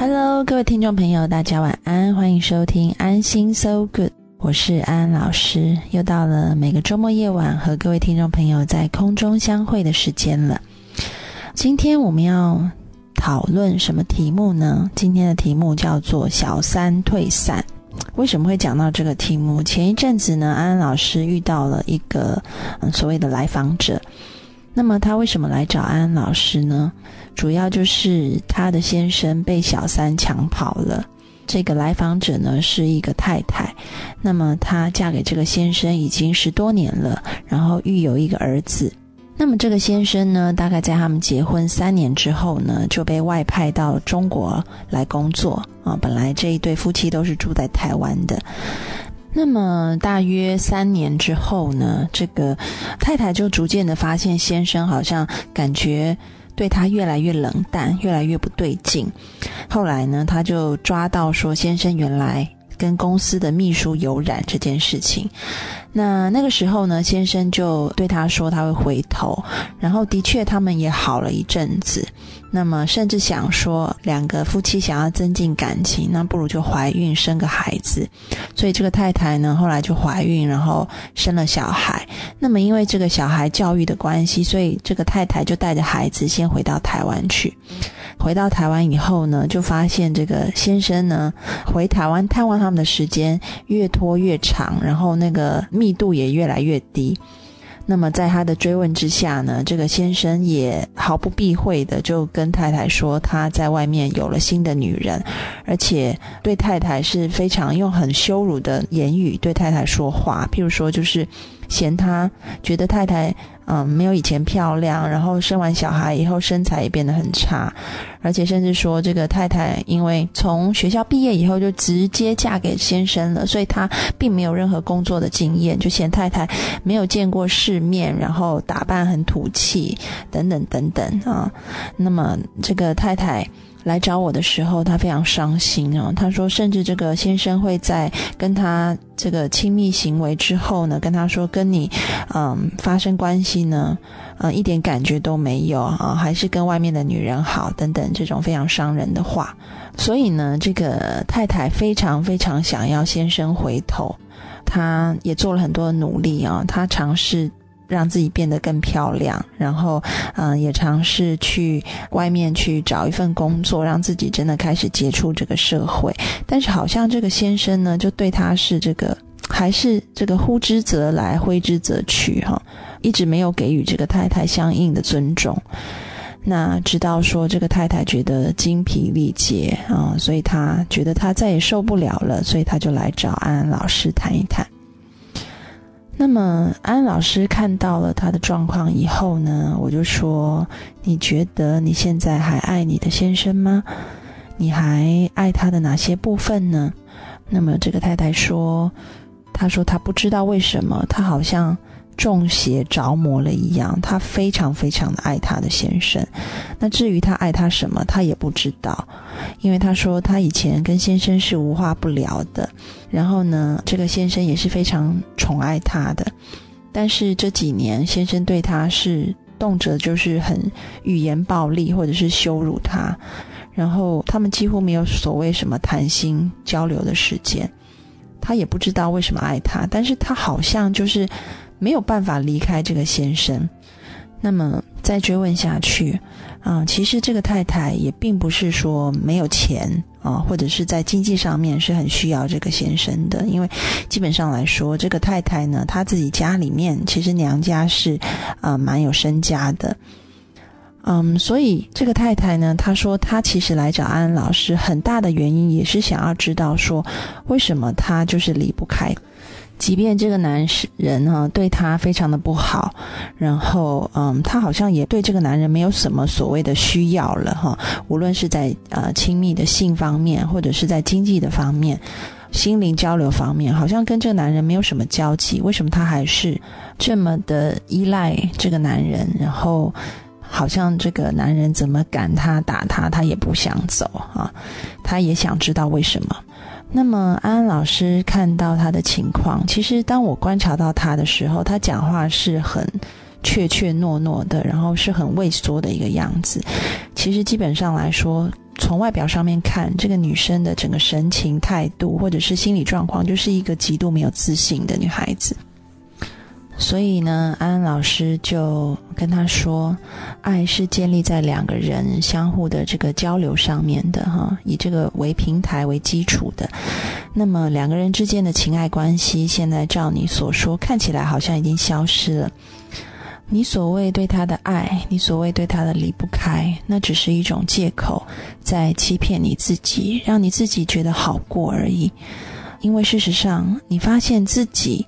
Hello，各位听众朋友，大家晚安，欢迎收听安心 So Good，我是安安老师，又到了每个周末夜晚和各位听众朋友在空中相会的时间了。今天我们要讨论什么题目呢？今天的题目叫做“小三退散”。为什么会讲到这个题目？前一阵子呢，安安老师遇到了一个所谓的来访者。那么他为什么来找安安老师呢？主要就是他的先生被小三抢跑了。这个来访者呢是一个太太，那么她嫁给这个先生已经十多年了，然后育有一个儿子。那么这个先生呢，大概在他们结婚三年之后呢，就被外派到中国来工作啊。本来这一对夫妻都是住在台湾的。那么大约三年之后呢，这个太太就逐渐的发现先生好像感觉对他越来越冷淡，越来越不对劲。后来呢，他就抓到说先生原来跟公司的秘书有染这件事情。那那个时候呢，先生就对他说他会回头，然后的确他们也好了一阵子。那么，甚至想说，两个夫妻想要增进感情，那不如就怀孕生个孩子。所以这个太太呢，后来就怀孕，然后生了小孩。那么，因为这个小孩教育的关系，所以这个太太就带着孩子先回到台湾去。回到台湾以后呢，就发现这个先生呢，回台湾探望他们的时间越拖越长，然后那个密度也越来越低。那么在他的追问之下呢，这个先生也毫不避讳的就跟太太说他在外面有了新的女人，而且对太太是非常用很羞辱的言语对太太说话，譬如说就是嫌他觉得太太。嗯，没有以前漂亮，然后生完小孩以后身材也变得很差，而且甚至说这个太太因为从学校毕业以后就直接嫁给先生了，所以她并没有任何工作的经验，就嫌太太没有见过世面，然后打扮很土气，等等等等啊。那么这个太太。来找我的时候，他非常伤心啊。他说，甚至这个先生会在跟他这个亲密行为之后呢，跟他说跟你，嗯，发生关系呢，嗯，一点感觉都没有啊，还是跟外面的女人好等等这种非常伤人的话。所以呢，这个太太非常非常想要先生回头，她也做了很多的努力啊，她尝试。让自己变得更漂亮，然后，嗯，也尝试去外面去找一份工作，让自己真的开始接触这个社会。但是，好像这个先生呢，就对他是这个，还是这个呼之则来，挥之则去，哈，一直没有给予这个太太相应的尊重。那直到说这个太太觉得精疲力竭啊，所以他觉得他再也受不了了，所以他就来找安安老师谈一谈。那么安老师看到了他的状况以后呢，我就说：“你觉得你现在还爱你的先生吗？你还爱他的哪些部分呢？”那么这个太太说：“她说她不知道为什么，她好像……”中邪着魔了一样，她非常非常的爱她的先生。那至于她爱他什么，她也不知道，因为她说她以前跟先生是无话不聊的。然后呢，这个先生也是非常宠爱她的。但是这几年，先生对她是动辄就是很语言暴力，或者是羞辱她。然后他们几乎没有所谓什么谈心交流的时间。她也不知道为什么爱他，但是她好像就是。没有办法离开这个先生，那么再追问下去，啊，其实这个太太也并不是说没有钱啊，或者是在经济上面是很需要这个先生的，因为基本上来说，这个太太呢，她自己家里面其实娘家是啊蛮有身家的，嗯，所以这个太太呢，她说她其实来找安安老师，很大的原因也是想要知道说，为什么她就是离不开。即便这个男人哈对她非常的不好，然后嗯，她好像也对这个男人没有什么所谓的需要了哈。无论是在呃亲密的性方面，或者是在经济的方面、心灵交流方面，好像跟这个男人没有什么交集。为什么她还是这么的依赖这个男人？然后好像这个男人怎么赶她打她，她也不想走啊。她也想知道为什么。那么安安老师看到她的情况，其实当我观察到她的时候，她讲话是很怯怯懦懦的，然后是很畏缩的一个样子。其实基本上来说，从外表上面看，这个女生的整个神情、态度，或者是心理状况，就是一个极度没有自信的女孩子。所以呢，安安老师就跟他说：“爱是建立在两个人相互的这个交流上面的，哈，以这个为平台为基础的。那么两个人之间的情爱关系，现在照你所说，看起来好像已经消失了。你所谓对他的爱，你所谓对他的离不开，那只是一种借口，在欺骗你自己，让你自己觉得好过而已。因为事实上，你发现自己。”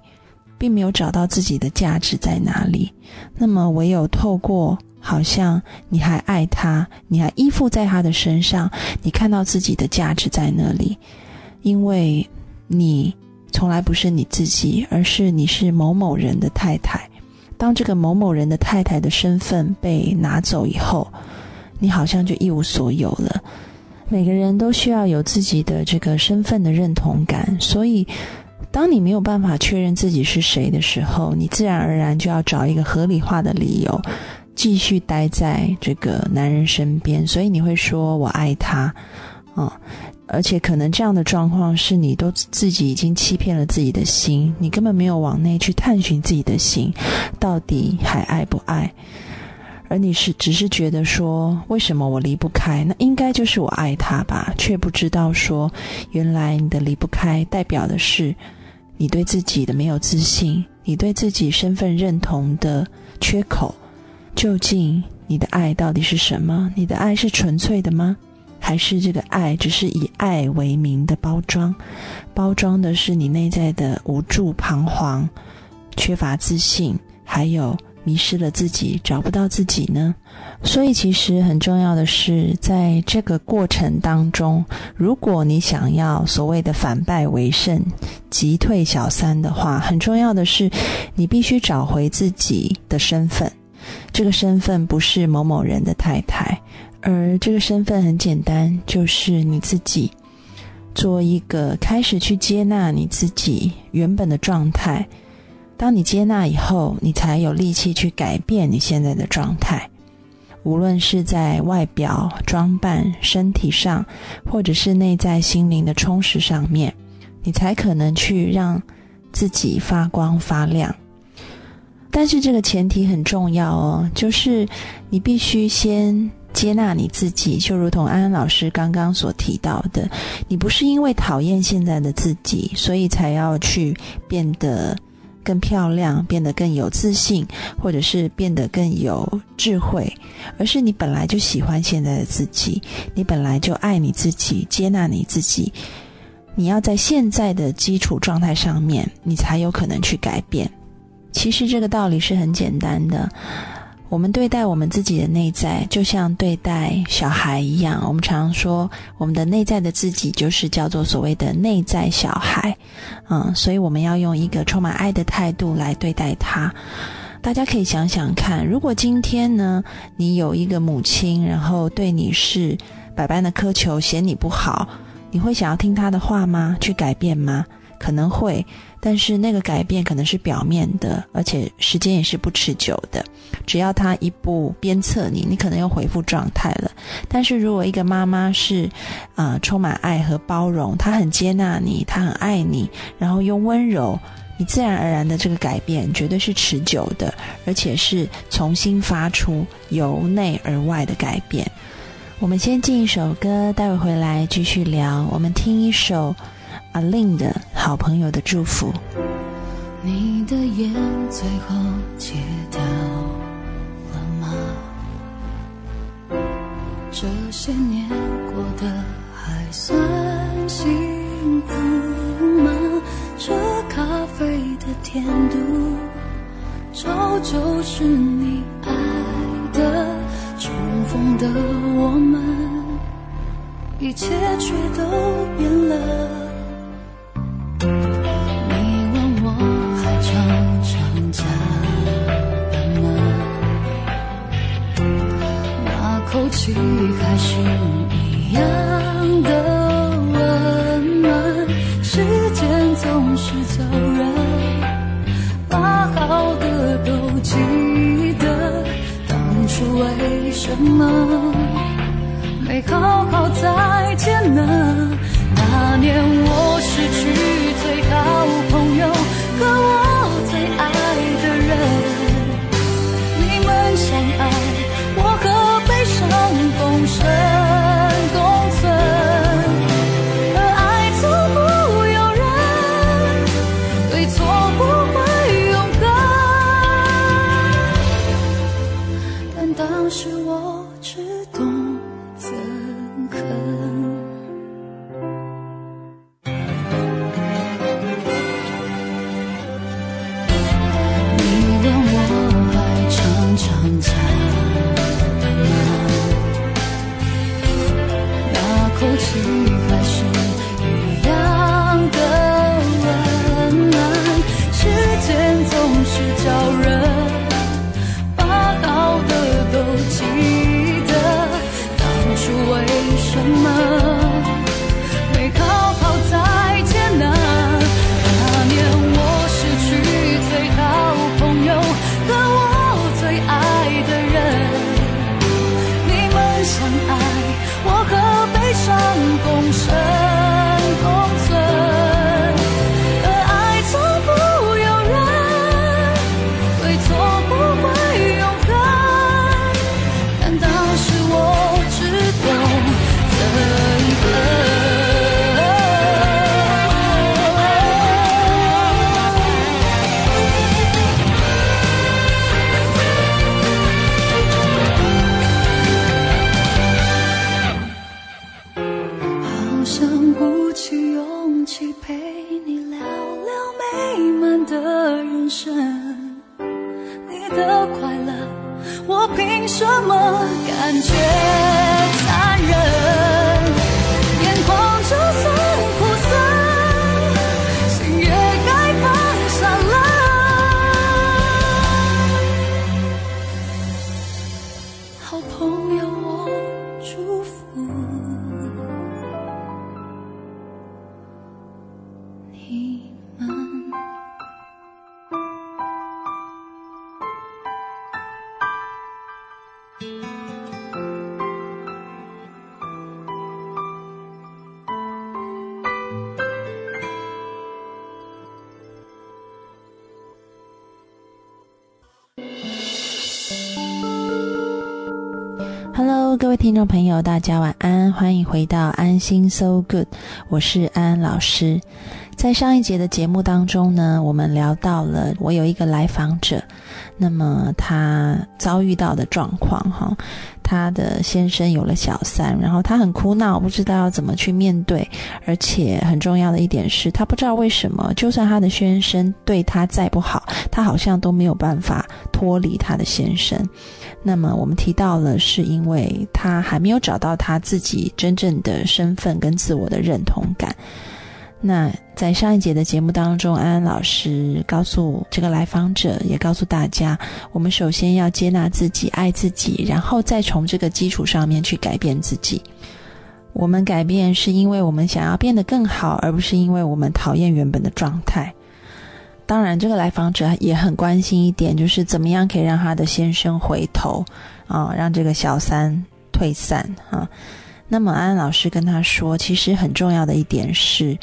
并没有找到自己的价值在哪里，那么唯有透过好像你还爱他，你还依附在他的身上，你看到自己的价值在那里，因为你从来不是你自己，而是你是某某人的太太。当这个某某人的太太的身份被拿走以后，你好像就一无所有了。每个人都需要有自己的这个身份的认同感，所以。当你没有办法确认自己是谁的时候，你自然而然就要找一个合理化的理由，继续待在这个男人身边。所以你会说我爱他，啊，而且可能这样的状况是你都自己已经欺骗了自己的心，你根本没有往内去探寻自己的心，到底还爱不爱？而你是只是觉得说，为什么我离不开？那应该就是我爱他吧，却不知道说，原来你的离不开代表的是。你对自己的没有自信，你对自己身份认同的缺口，究竟你的爱到底是什么？你的爱是纯粹的吗？还是这个爱只是以爱为名的包装？包装的是你内在的无助、彷徨、缺乏自信，还有？迷失了自己，找不到自己呢。所以，其实很重要的是，在这个过程当中，如果你想要所谓的反败为胜、击退小三的话，很重要的是，你必须找回自己的身份。这个身份不是某某人的太太，而这个身份很简单，就是你自己。做一个开始去接纳你自己原本的状态。当你接纳以后，你才有力气去改变你现在的状态，无论是在外表装扮、身体上，或者是内在心灵的充实上面，你才可能去让自己发光发亮。但是这个前提很重要哦，就是你必须先接纳你自己，就如同安安老师刚刚所提到的，你不是因为讨厌现在的自己，所以才要去变得。更漂亮，变得更有自信，或者是变得更有智慧，而是你本来就喜欢现在的自己，你本来就爱你自己，接纳你自己。你要在现在的基础状态上面，你才有可能去改变。其实这个道理是很简单的。我们对待我们自己的内在，就像对待小孩一样。我们常说，我们的内在的自己就是叫做所谓的内在小孩，嗯，所以我们要用一个充满爱的态度来对待他。大家可以想想看，如果今天呢，你有一个母亲，然后对你是百般的苛求，嫌你不好，你会想要听他的话吗？去改变吗？可能会，但是那个改变可能是表面的，而且时间也是不持久的。只要他一步鞭策你，你可能又恢复状态了。但是如果一个妈妈是，啊，充满爱和包容，她很接纳你，她很爱你，然后用温柔，你自然而然的这个改变绝对是持久的，而且是重新发出由内而外的改变。我们先进一首歌，待会回来继续聊。我们听一首。阿令的好朋友的祝福。你的烟最后戒掉了吗？这些年过得还算幸福吗？这咖啡的甜度，照旧是你爱的。重逢的我们，一切却都变了。气还是一样的温暖，时间总是走人，把好的都记得，当初为什么？没好好再见呢。那年我失去最好朋友可我好朋位听众朋友，大家晚安，欢迎回到安心 So Good，我是安安老师。在上一节的节目当中呢，我们聊到了我有一个来访者，那么他遭遇到的状况哈，他的先生有了小三，然后他很苦恼，不知道要怎么去面对，而且很重要的一点是他不知道为什么，就算他的先生对他再不好，他好像都没有办法脱离他的先生。那么我们提到了，是因为他还没有找到他自己真正的身份跟自我的认同感。那在上一节的节目当中，安安老师告诉这个来访者，也告诉大家，我们首先要接纳自己，爱自己，然后再从这个基础上面去改变自己。我们改变是因为我们想要变得更好，而不是因为我们讨厌原本的状态。当然，这个来访者也很关心一点，就是怎么样可以让他的先生回头啊，让这个小三退散啊。那么安安老师跟他说，其实很重要的一点是，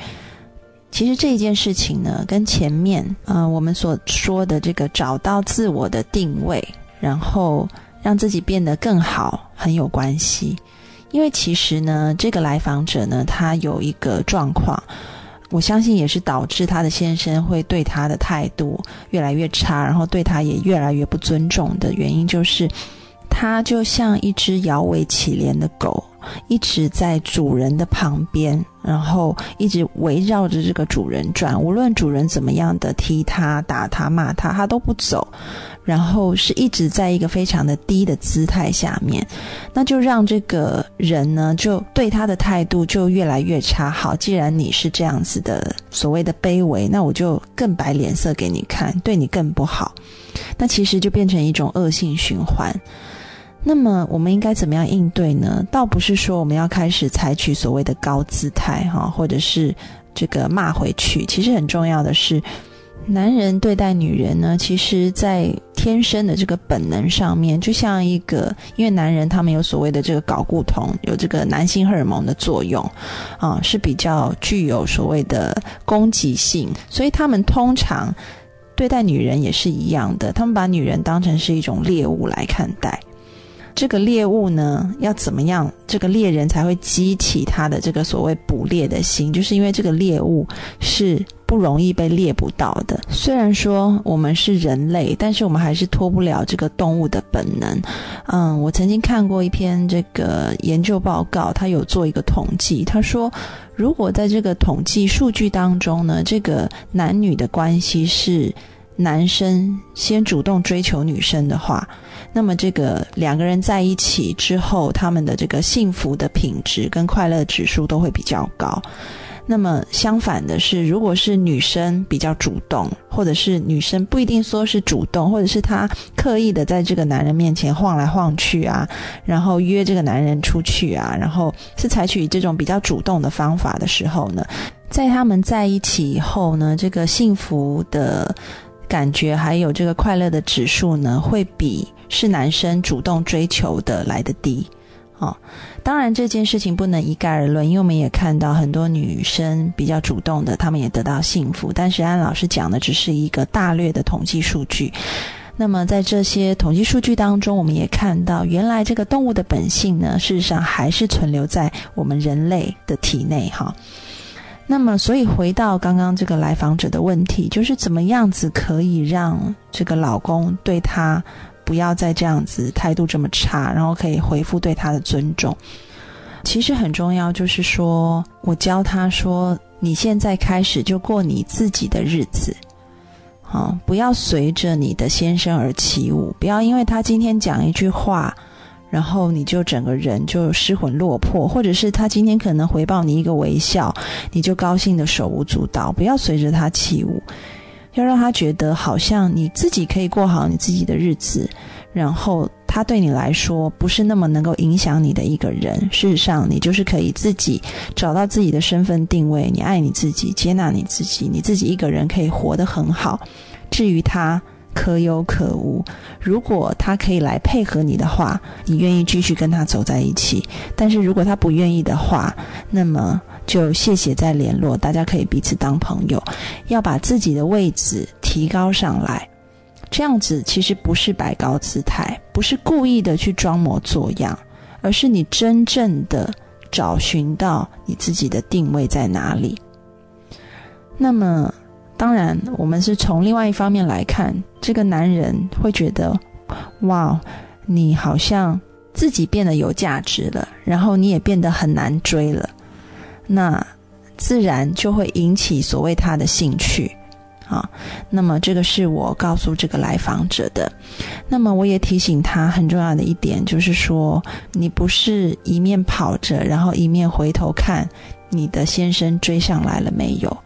其实这一件事情呢，跟前面呃我们所说的这个找到自我的定位，然后让自己变得更好很有关系。因为其实呢，这个来访者呢，他有一个状况。我相信也是导致他的先生会对他的态度越来越差，然后对他也越来越不尊重的原因，就是他就像一只摇尾乞怜的狗，一直在主人的旁边，然后一直围绕着这个主人转，无论主人怎么样的踢他、打他、骂他，他都不走。然后是一直在一个非常的低的姿态下面，那就让这个人呢，就对他的态度就越来越差。好，既然你是这样子的所谓的卑微，那我就更摆脸色给你看，对你更不好。那其实就变成一种恶性循环。那么我们应该怎么样应对呢？倒不是说我们要开始采取所谓的高姿态哈，或者是这个骂回去。其实很重要的是。男人对待女人呢，其实，在天生的这个本能上面，就像一个，因为男人他们有所谓的这个睾固酮，有这个男性荷尔蒙的作用，啊，是比较具有所谓的攻击性，所以他们通常对待女人也是一样的，他们把女人当成是一种猎物来看待。这个猎物呢，要怎么样？这个猎人才会激起他的这个所谓捕猎的心，就是因为这个猎物是不容易被猎捕到的。虽然说我们是人类，但是我们还是脱不了这个动物的本能。嗯，我曾经看过一篇这个研究报告，他有做一个统计，他说，如果在这个统计数据当中呢，这个男女的关系是男生先主动追求女生的话。那么，这个两个人在一起之后，他们的这个幸福的品质跟快乐指数都会比较高。那么，相反的是，如果是女生比较主动，或者是女生不一定说是主动，或者是她刻意的在这个男人面前晃来晃去啊，然后约这个男人出去啊，然后是采取这种比较主动的方法的时候呢，在他们在一起以后呢，这个幸福的感觉还有这个快乐的指数呢，会比。是男生主动追求的来的低，哦，当然这件事情不能一概而论，因为我们也看到很多女生比较主动的，她们也得到幸福。但是安老师讲的只是一个大略的统计数据。那么在这些统计数据当中，我们也看到，原来这个动物的本性呢，事实上还是存留在我们人类的体内，哈。那么，所以回到刚刚这个来访者的问题，就是怎么样子可以让这个老公对她。不要再这样子态度这么差，然后可以回复对他的尊重。其实很重要，就是说我教他说，你现在开始就过你自己的日子，好，不要随着你的先生而起舞，不要因为他今天讲一句话，然后你就整个人就失魂落魄，或者是他今天可能回报你一个微笑，你就高兴的手舞足蹈，不要随着他起舞。要让他觉得好像你自己可以过好你自己的日子，然后他对你来说不是那么能够影响你的一个人。事实上，你就是可以自己找到自己的身份定位，你爱你自己，接纳你自己，你自己一个人可以活得很好。至于他可有可无，如果他可以来配合你的话，你愿意继续跟他走在一起；但是如果他不愿意的话，那么。就谢谢再联络，大家可以彼此当朋友，要把自己的位置提高上来。这样子其实不是摆高姿态，不是故意的去装模作样，而是你真正的找寻到你自己的定位在哪里。那么，当然我们是从另外一方面来看，这个男人会觉得，哇，你好像自己变得有价值了，然后你也变得很难追了。那自然就会引起所谓他的兴趣，啊，那么这个是我告诉这个来访者的。那么我也提醒他很重要的一点，就是说你不是一面跑着，然后一面回头看你的先生追上来了没有？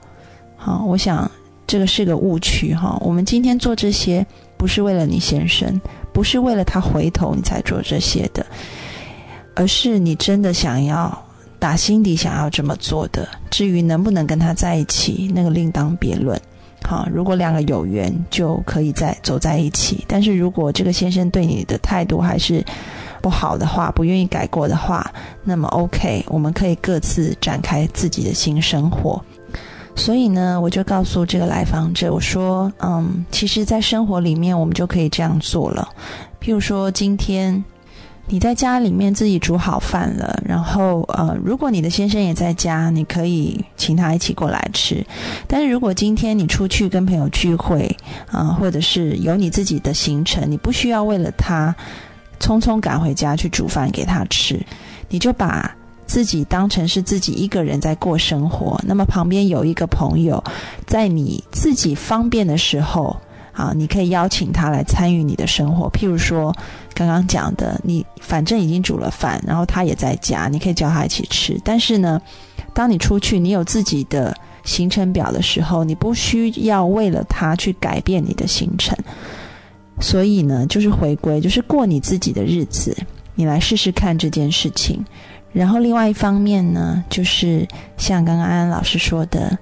好，我想这个是个误区哈。我们今天做这些不是为了你先生，不是为了他回头你才做这些的，而是你真的想要。打心底想要这么做的，至于能不能跟他在一起，那个另当别论。好，如果两个有缘，就可以再走在一起。但是如果这个先生对你的态度还是不好的话，不愿意改过的话，那么 OK，我们可以各自展开自己的新生活。所以呢，我就告诉这个来访者，我说，嗯，其实，在生活里面，我们就可以这样做了。譬如说，今天。你在家里面自己煮好饭了，然后呃，如果你的先生也在家，你可以请他一起过来吃。但是如果今天你出去跟朋友聚会啊，或者是有你自己的行程，你不需要为了他匆匆赶回家去煮饭给他吃，你就把自己当成是自己一个人在过生活。那么旁边有一个朋友，在你自己方便的时候。啊，你可以邀请他来参与你的生活，譬如说刚刚讲的，你反正已经煮了饭，然后他也在家，你可以叫他一起吃。但是呢，当你出去，你有自己的行程表的时候，你不需要为了他去改变你的行程。所以呢，就是回归，就是过你自己的日子，你来试试看这件事情。然后另外一方面呢，就是像刚刚安安老师说的，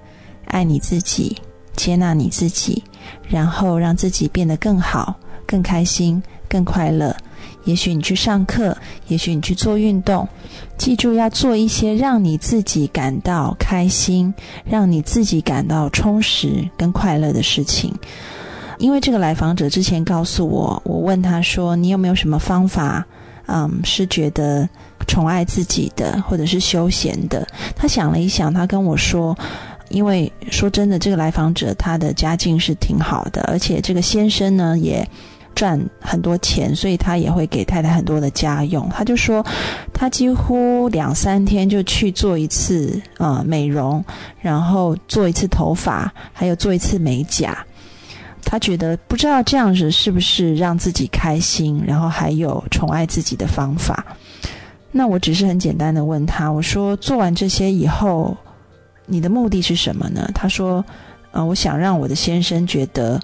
爱你自己，接纳你自己。然后让自己变得更好、更开心、更快乐。也许你去上课，也许你去做运动，记住要做一些让你自己感到开心、让你自己感到充实跟快乐的事情。因为这个来访者之前告诉我，我问他说：“你有没有什么方法？嗯，是觉得宠爱自己的，或者是休闲的？”他想了一想，他跟我说：“因为说真的，这个来访者他的家境是挺好的，而且这个先生呢也。”赚很多钱，所以他也会给太太很多的家用。他就说，他几乎两三天就去做一次呃美容，然后做一次头发，还有做一次美甲。他觉得不知道这样子是不是让自己开心，然后还有宠爱自己的方法。那我只是很简单的问他，我说做完这些以后，你的目的是什么呢？他说，呃，我想让我的先生觉得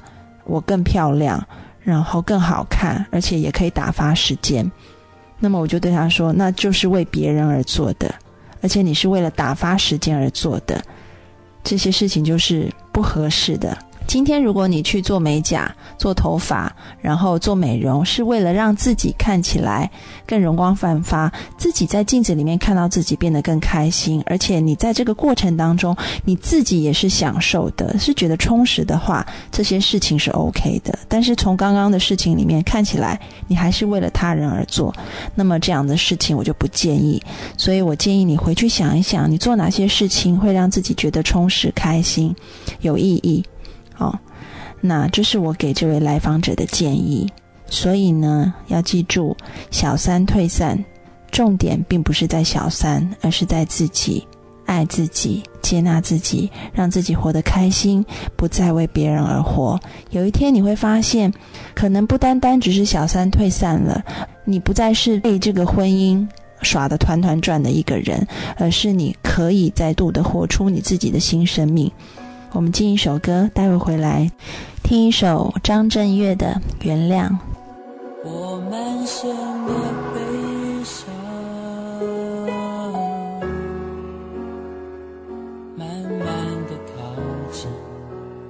我更漂亮。然后更好看，而且也可以打发时间。那么我就对他说：“那就是为别人而做的，而且你是为了打发时间而做的，这些事情就是不合适的。”今天，如果你去做美甲、做头发，然后做美容，是为了让自己看起来更容光焕发，自己在镜子里面看到自己变得更开心，而且你在这个过程当中，你自己也是享受的，是觉得充实的话，这些事情是 OK 的。但是从刚刚的事情里面看起来，你还是为了他人而做，那么这样的事情我就不建议。所以我建议你回去想一想，你做哪些事情会让自己觉得充实、开心、有意义。哦，那这是我给这位来访者的建议。所以呢，要记住，小三退散，重点并不是在小三，而是在自己爱自己、接纳自己，让自己活得开心，不再为别人而活。有一天你会发现，可能不单单只是小三退散了，你不再是被这个婚姻耍得团团转的一个人，而是你可以再度的活出你自己的新生命。我们进一首歌，待会回来听一首张震岳的《原谅》。我满身的悲伤，慢慢的靠近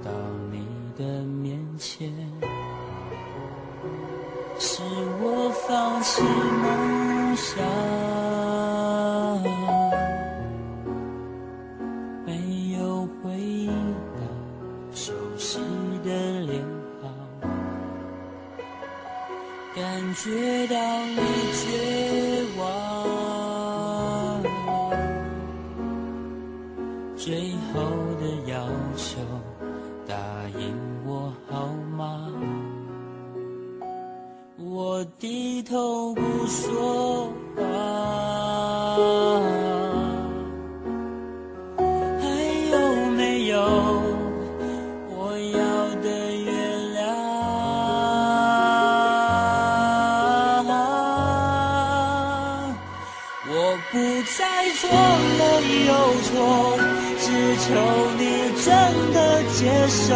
到你的面前，是我放弃觉到你绝望，最后的要求，答应我好吗？我低头不说手，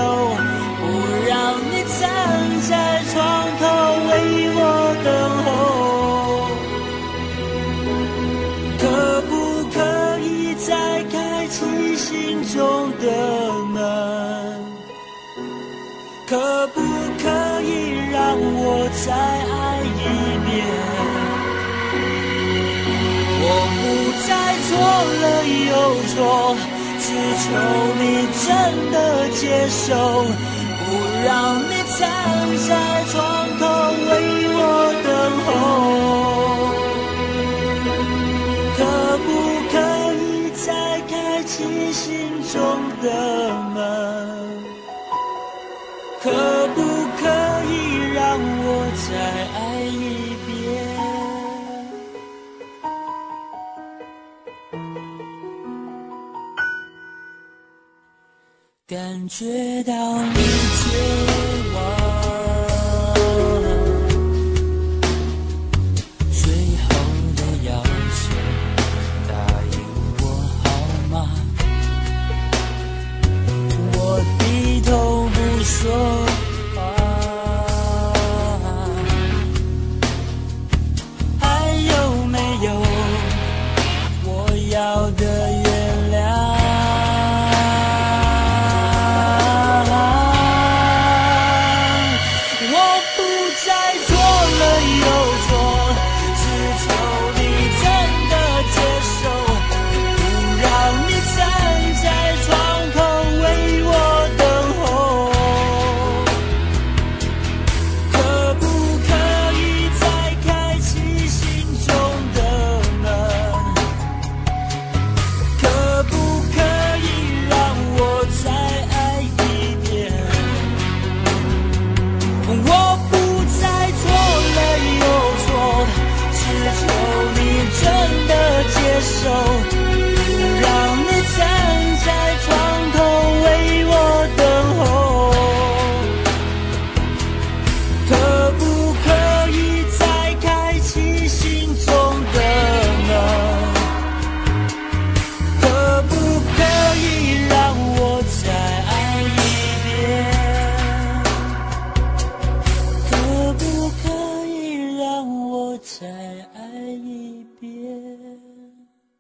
不让你站在窗口为我等候。可不可以再开启心中的门？可不可以让我再爱一遍？我不再错了又错。求你真的接受，不让你站在窗口为我等候。可不可以再开启心中的感觉到你